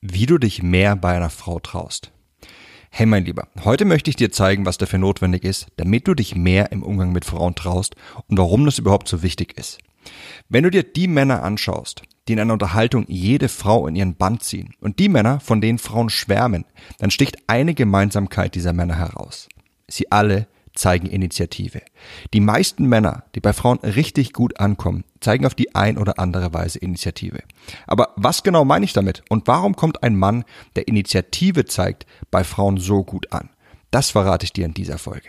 Wie du dich mehr bei einer Frau traust. Hey mein Lieber, heute möchte ich dir zeigen, was dafür notwendig ist, damit du dich mehr im Umgang mit Frauen traust und warum das überhaupt so wichtig ist. Wenn du dir die Männer anschaust, die in einer Unterhaltung jede Frau in ihren Band ziehen und die Männer, von denen Frauen schwärmen, dann sticht eine Gemeinsamkeit dieser Männer heraus. Sie alle zeigen Initiative. Die meisten Männer, die bei Frauen richtig gut ankommen, zeigen auf die ein oder andere Weise Initiative. Aber was genau meine ich damit? Und warum kommt ein Mann, der Initiative zeigt, bei Frauen so gut an? Das verrate ich dir in dieser Folge.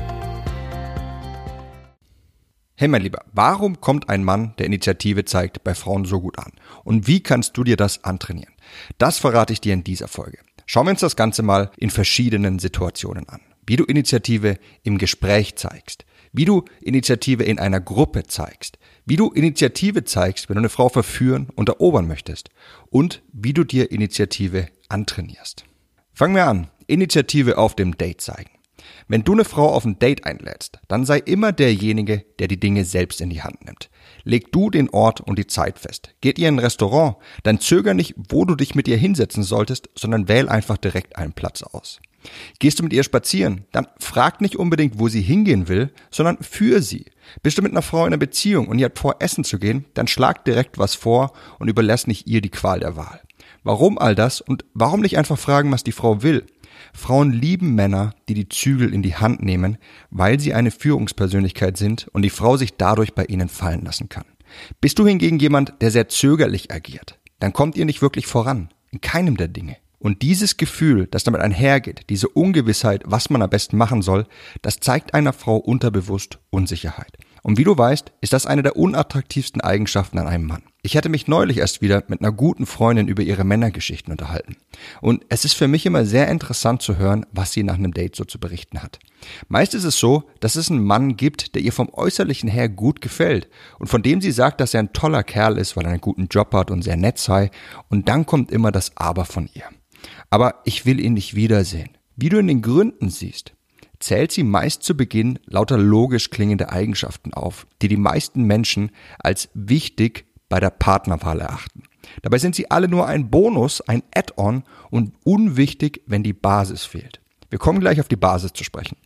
Hey mein Lieber, warum kommt ein Mann, der Initiative zeigt, bei Frauen so gut an? Und wie kannst du dir das antrainieren? Das verrate ich dir in dieser Folge. Schauen wir uns das Ganze mal in verschiedenen Situationen an. Wie du Initiative im Gespräch zeigst, wie du Initiative in einer Gruppe zeigst, wie du Initiative zeigst, wenn du eine Frau verführen und erobern möchtest und wie du dir Initiative antrainierst. Fangen wir an. Initiative auf dem Date zeigen. Wenn du eine Frau auf ein Date einlädst, dann sei immer derjenige, der die Dinge selbst in die Hand nimmt. Leg du den Ort und die Zeit fest. Geht ihr in ein Restaurant, dann zöger nicht, wo du dich mit ihr hinsetzen solltest, sondern wähl einfach direkt einen Platz aus. Gehst du mit ihr spazieren, dann frag nicht unbedingt, wo sie hingehen will, sondern für sie. Bist du mit einer Frau in einer Beziehung und ihr habt vor, essen zu gehen, dann schlag direkt was vor und überlässt nicht ihr die Qual der Wahl. Warum all das und warum nicht einfach fragen, was die Frau will? Frauen lieben Männer, die die Zügel in die Hand nehmen, weil sie eine Führungspersönlichkeit sind und die Frau sich dadurch bei ihnen fallen lassen kann. Bist du hingegen jemand, der sehr zögerlich agiert, dann kommt ihr nicht wirklich voran, in keinem der Dinge. Und dieses Gefühl, das damit einhergeht, diese Ungewissheit, was man am besten machen soll, das zeigt einer Frau unterbewusst Unsicherheit. Und wie du weißt, ist das eine der unattraktivsten Eigenschaften an einem Mann. Ich hatte mich neulich erst wieder mit einer guten Freundin über ihre Männergeschichten unterhalten. Und es ist für mich immer sehr interessant zu hören, was sie nach einem Date so zu berichten hat. Meist ist es so, dass es einen Mann gibt, der ihr vom Äußerlichen her gut gefällt und von dem sie sagt, dass er ein toller Kerl ist, weil er einen guten Job hat und sehr nett sei. Und dann kommt immer das Aber von ihr. Aber ich will ihn nicht wiedersehen. Wie du in den Gründen siehst, zählt sie meist zu Beginn lauter logisch klingende Eigenschaften auf, die die meisten Menschen als wichtig bei der Partnerwahl erachten. Dabei sind sie alle nur ein Bonus, ein Add-on und unwichtig, wenn die Basis fehlt. Wir kommen gleich auf die Basis zu sprechen.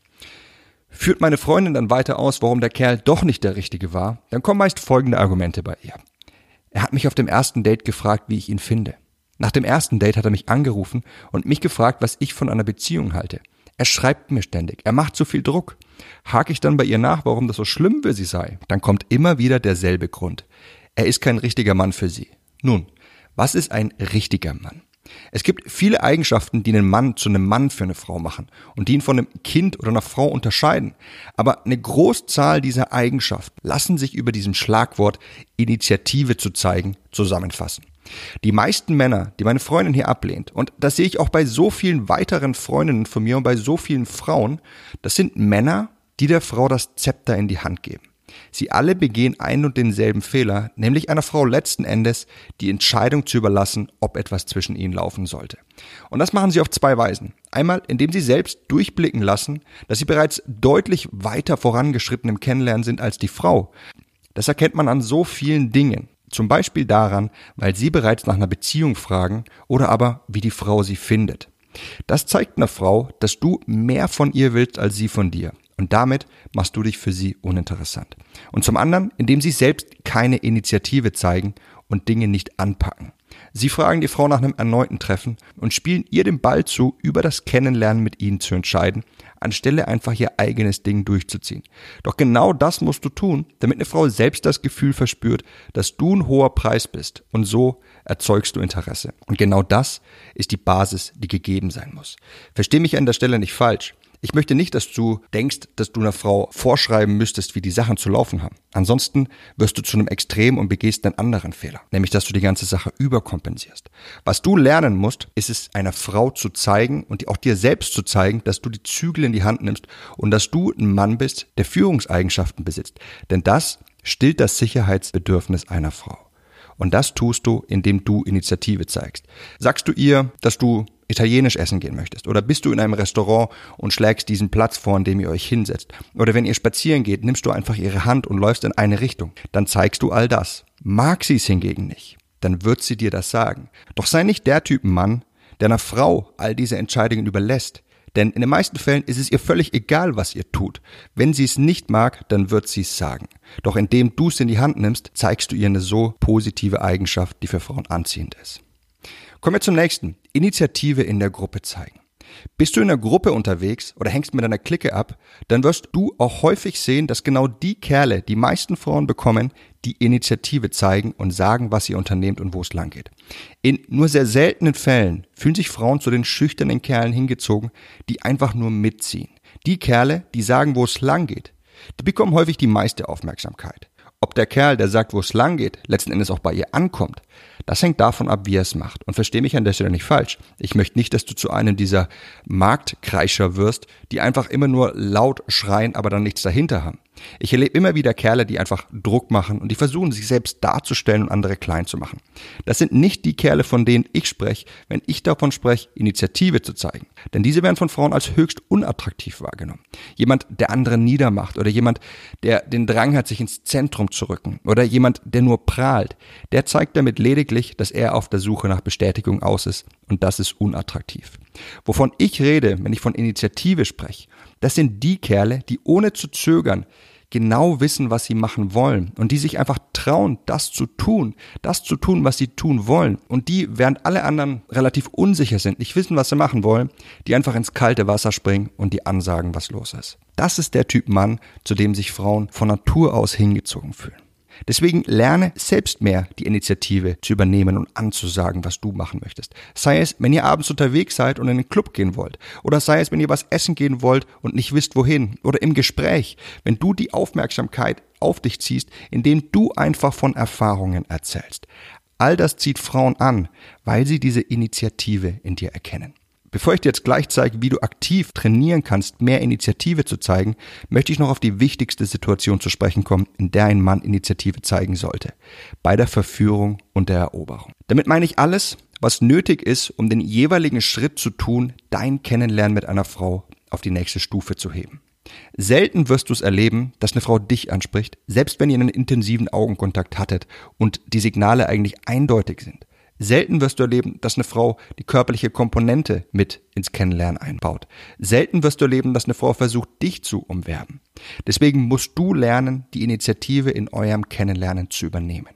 Führt meine Freundin dann weiter aus, warum der Kerl doch nicht der Richtige war, dann kommen meist folgende Argumente bei ihr. Er hat mich auf dem ersten Date gefragt, wie ich ihn finde. Nach dem ersten Date hat er mich angerufen und mich gefragt, was ich von einer Beziehung halte. Er schreibt mir ständig. Er macht zu viel Druck. Hake ich dann bei ihr nach, warum das so schlimm für sie sei, dann kommt immer wieder derselbe Grund. Er ist kein richtiger Mann für sie. Nun, was ist ein richtiger Mann? Es gibt viele Eigenschaften, die einen Mann zu einem Mann für eine Frau machen und die ihn von einem Kind oder einer Frau unterscheiden. Aber eine Großzahl dieser Eigenschaften lassen sich über diesem Schlagwort Initiative zu zeigen zusammenfassen. Die meisten Männer, die meine Freundin hier ablehnt, und das sehe ich auch bei so vielen weiteren Freundinnen von mir und bei so vielen Frauen, das sind Männer, die der Frau das Zepter in die Hand geben. Sie alle begehen einen und denselben Fehler, nämlich einer Frau letzten Endes die Entscheidung zu überlassen, ob etwas zwischen ihnen laufen sollte. Und das machen sie auf zwei Weisen. Einmal, indem sie selbst durchblicken lassen, dass sie bereits deutlich weiter vorangeschritten im Kennenlernen sind als die Frau. Das erkennt man an so vielen Dingen. Zum Beispiel daran, weil sie bereits nach einer Beziehung fragen oder aber wie die Frau sie findet. Das zeigt einer Frau, dass du mehr von ihr willst als sie von dir. Und damit machst du dich für sie uninteressant. Und zum anderen, indem sie selbst keine Initiative zeigen und Dinge nicht anpacken. Sie fragen die Frau nach einem erneuten Treffen und spielen ihr den Ball zu, über das Kennenlernen mit ihnen zu entscheiden, anstelle einfach ihr eigenes Ding durchzuziehen. Doch genau das musst du tun, damit eine Frau selbst das Gefühl verspürt, dass du ein hoher Preis bist und so erzeugst du Interesse. Und genau das ist die Basis, die gegeben sein muss. Versteh mich an der Stelle nicht falsch. Ich möchte nicht, dass du denkst, dass du einer Frau vorschreiben müsstest, wie die Sachen zu laufen haben. Ansonsten wirst du zu einem Extrem und begehst einen anderen Fehler, nämlich dass du die ganze Sache überkompensierst. Was du lernen musst, ist es einer Frau zu zeigen und auch dir selbst zu zeigen, dass du die Zügel in die Hand nimmst und dass du ein Mann bist, der Führungseigenschaften besitzt. Denn das stillt das Sicherheitsbedürfnis einer Frau. Und das tust du, indem du Initiative zeigst. Sagst du ihr, dass du italienisch essen gehen möchtest? Oder bist du in einem Restaurant und schlägst diesen Platz vor, an dem ihr euch hinsetzt? Oder wenn ihr spazieren geht, nimmst du einfach ihre Hand und läufst in eine Richtung. Dann zeigst du all das. Mag sie es hingegen nicht, dann wird sie dir das sagen. Doch sei nicht der Typ Mann, der einer Frau all diese Entscheidungen überlässt. Denn in den meisten Fällen ist es ihr völlig egal, was ihr tut. Wenn sie es nicht mag, dann wird sie es sagen. Doch indem du es in die Hand nimmst, zeigst du ihr eine so positive Eigenschaft, die für Frauen anziehend ist. Kommen wir zum nächsten. Initiative in der Gruppe zeigen. Bist du in der Gruppe unterwegs oder hängst mit einer Clique ab, dann wirst du auch häufig sehen, dass genau die Kerle die meisten Frauen bekommen, die Initiative zeigen und sagen, was ihr unternehmt und wo es lang geht. In nur sehr seltenen Fällen fühlen sich Frauen zu den schüchternen Kerlen hingezogen, die einfach nur mitziehen. Die Kerle, die sagen, wo es lang geht, die bekommen häufig die meiste Aufmerksamkeit. Ob der Kerl, der sagt, wo es lang geht, letzten Endes auch bei ihr ankommt, das hängt davon ab, wie er es macht. Und verstehe mich an der Stelle nicht falsch. Ich möchte nicht, dass du zu einem dieser Marktkreischer wirst, die einfach immer nur laut schreien, aber dann nichts dahinter haben. Ich erlebe immer wieder Kerle, die einfach Druck machen und die versuchen, sich selbst darzustellen und andere klein zu machen. Das sind nicht die Kerle, von denen ich spreche, wenn ich davon spreche, Initiative zu zeigen. Denn diese werden von Frauen als höchst unattraktiv wahrgenommen. Jemand, der andere niedermacht oder jemand, der den Drang hat, sich ins Zentrum zu rücken oder jemand, der nur prahlt, der zeigt damit lediglich, dass er auf der Suche nach Bestätigung aus ist und das ist unattraktiv. Wovon ich rede, wenn ich von Initiative spreche, das sind die Kerle, die ohne zu zögern genau wissen, was sie machen wollen und die sich einfach trauen, das zu tun, das zu tun, was sie tun wollen und die, während alle anderen relativ unsicher sind, nicht wissen, was sie machen wollen, die einfach ins kalte Wasser springen und die ansagen, was los ist. Das ist der Typ Mann, zu dem sich Frauen von Natur aus hingezogen fühlen. Deswegen lerne selbst mehr die Initiative zu übernehmen und anzusagen, was du machen möchtest. Sei es, wenn ihr abends unterwegs seid und in den Club gehen wollt. Oder sei es, wenn ihr was essen gehen wollt und nicht wisst wohin. Oder im Gespräch, wenn du die Aufmerksamkeit auf dich ziehst, indem du einfach von Erfahrungen erzählst. All das zieht Frauen an, weil sie diese Initiative in dir erkennen. Bevor ich dir jetzt gleich zeige, wie du aktiv trainieren kannst, mehr Initiative zu zeigen, möchte ich noch auf die wichtigste Situation zu sprechen kommen, in der ein Mann Initiative zeigen sollte. Bei der Verführung und der Eroberung. Damit meine ich alles, was nötig ist, um den jeweiligen Schritt zu tun, dein Kennenlernen mit einer Frau auf die nächste Stufe zu heben. Selten wirst du es erleben, dass eine Frau dich anspricht, selbst wenn ihr einen intensiven Augenkontakt hattet und die Signale eigentlich eindeutig sind. Selten wirst du erleben, dass eine Frau die körperliche Komponente mit ins Kennenlernen einbaut. Selten wirst du erleben, dass eine Frau versucht, dich zu umwerben. Deswegen musst du lernen, die Initiative in eurem Kennenlernen zu übernehmen.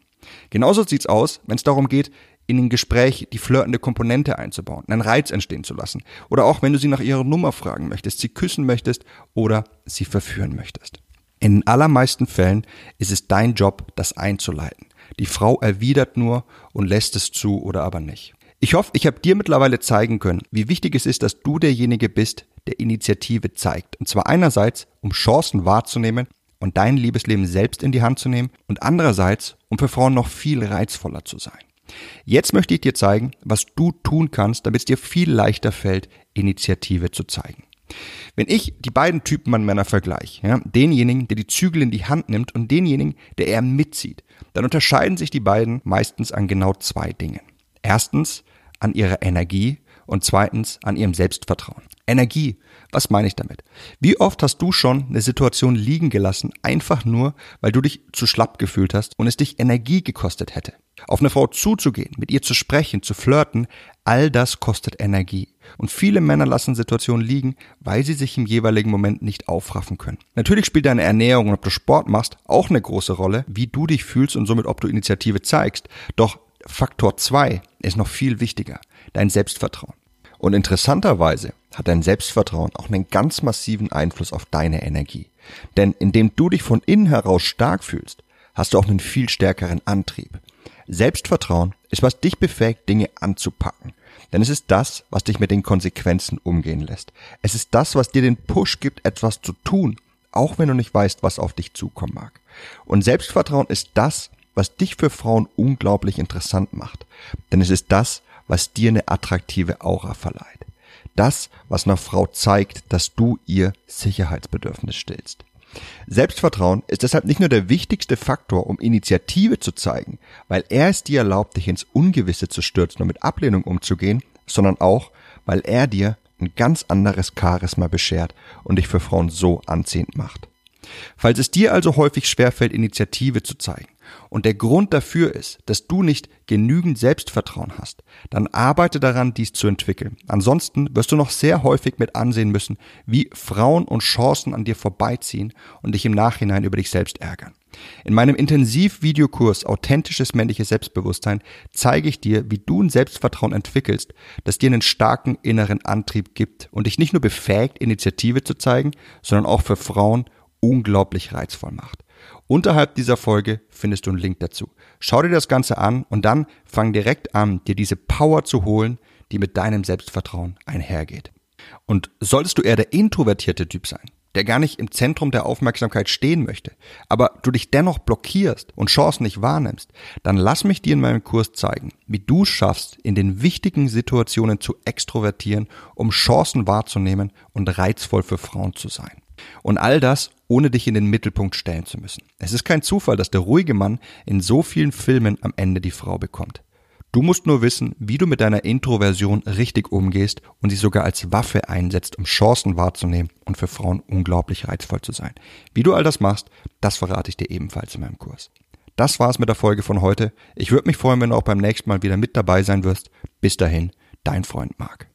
Genauso sieht's aus, wenn es darum geht, in ein Gespräch die flirtende Komponente einzubauen, einen Reiz entstehen zu lassen. Oder auch wenn du sie nach ihrer Nummer fragen möchtest, sie küssen möchtest oder sie verführen möchtest. In allermeisten Fällen ist es dein Job, das einzuleiten. Die Frau erwidert nur und lässt es zu oder aber nicht. Ich hoffe, ich habe dir mittlerweile zeigen können, wie wichtig es ist, dass du derjenige bist, der Initiative zeigt. Und zwar einerseits, um Chancen wahrzunehmen und dein Liebesleben selbst in die Hand zu nehmen und andererseits, um für Frauen noch viel reizvoller zu sein. Jetzt möchte ich dir zeigen, was du tun kannst, damit es dir viel leichter fällt, Initiative zu zeigen. Wenn ich die beiden Typen an Männer vergleiche, ja, denjenigen, der die Zügel in die Hand nimmt und denjenigen, der eher mitzieht, dann unterscheiden sich die beiden meistens an genau zwei Dingen. Erstens an ihrer Energie und zweitens an ihrem Selbstvertrauen. Energie, was meine ich damit? Wie oft hast du schon eine Situation liegen gelassen, einfach nur, weil du dich zu schlapp gefühlt hast und es dich Energie gekostet hätte? Auf eine Frau zuzugehen, mit ihr zu sprechen, zu flirten, all das kostet Energie. Und viele Männer lassen Situationen liegen, weil sie sich im jeweiligen Moment nicht aufraffen können. Natürlich spielt deine Ernährung und ob du Sport machst auch eine große Rolle, wie du dich fühlst und somit ob du Initiative zeigst. Doch Faktor zwei ist noch viel wichtiger, dein Selbstvertrauen. Und interessanterweise hat dein Selbstvertrauen auch einen ganz massiven Einfluss auf deine Energie. Denn indem du dich von innen heraus stark fühlst, hast du auch einen viel stärkeren Antrieb. Selbstvertrauen ist, was dich befähigt, Dinge anzupacken. Denn es ist das, was dich mit den Konsequenzen umgehen lässt. Es ist das, was dir den Push gibt, etwas zu tun, auch wenn du nicht weißt, was auf dich zukommen mag. Und Selbstvertrauen ist das, was dich für Frauen unglaublich interessant macht. Denn es ist das, was dir eine attraktive Aura verleiht. Das, was einer Frau zeigt, dass du ihr Sicherheitsbedürfnis stillst. Selbstvertrauen ist deshalb nicht nur der wichtigste Faktor, um Initiative zu zeigen, weil er es dir erlaubt, dich ins Ungewisse zu stürzen und mit Ablehnung umzugehen, sondern auch, weil er dir ein ganz anderes Charisma beschert und dich für Frauen so anziehend macht. Falls es dir also häufig schwerfällt, Initiative zu zeigen, und der Grund dafür ist, dass du nicht genügend Selbstvertrauen hast, dann arbeite daran, dies zu entwickeln. Ansonsten wirst du noch sehr häufig mit ansehen müssen, wie Frauen und Chancen an dir vorbeiziehen und dich im Nachhinein über dich selbst ärgern. In meinem Intensivvideokurs Authentisches männliches Selbstbewusstsein zeige ich dir, wie du ein Selbstvertrauen entwickelst, das dir einen starken inneren Antrieb gibt und dich nicht nur befähigt, Initiative zu zeigen, sondern auch für Frauen unglaublich reizvoll macht. Unterhalb dieser Folge findest du einen Link dazu. Schau dir das Ganze an und dann fang direkt an, dir diese Power zu holen, die mit deinem Selbstvertrauen einhergeht. Und solltest du eher der introvertierte Typ sein, der gar nicht im Zentrum der Aufmerksamkeit stehen möchte, aber du dich dennoch blockierst und Chancen nicht wahrnimmst, dann lass mich dir in meinem Kurs zeigen, wie du schaffst, in den wichtigen Situationen zu extrovertieren, um Chancen wahrzunehmen und reizvoll für Frauen zu sein. Und all das, ohne dich in den Mittelpunkt stellen zu müssen. Es ist kein Zufall, dass der ruhige Mann in so vielen Filmen am Ende die Frau bekommt. Du musst nur wissen, wie du mit deiner Introversion richtig umgehst und sie sogar als Waffe einsetzt, um Chancen wahrzunehmen und für Frauen unglaublich reizvoll zu sein. Wie du all das machst, das verrate ich dir ebenfalls in meinem Kurs. Das war's mit der Folge von heute. Ich würde mich freuen, wenn du auch beim nächsten Mal wieder mit dabei sein wirst. Bis dahin, dein Freund Marc.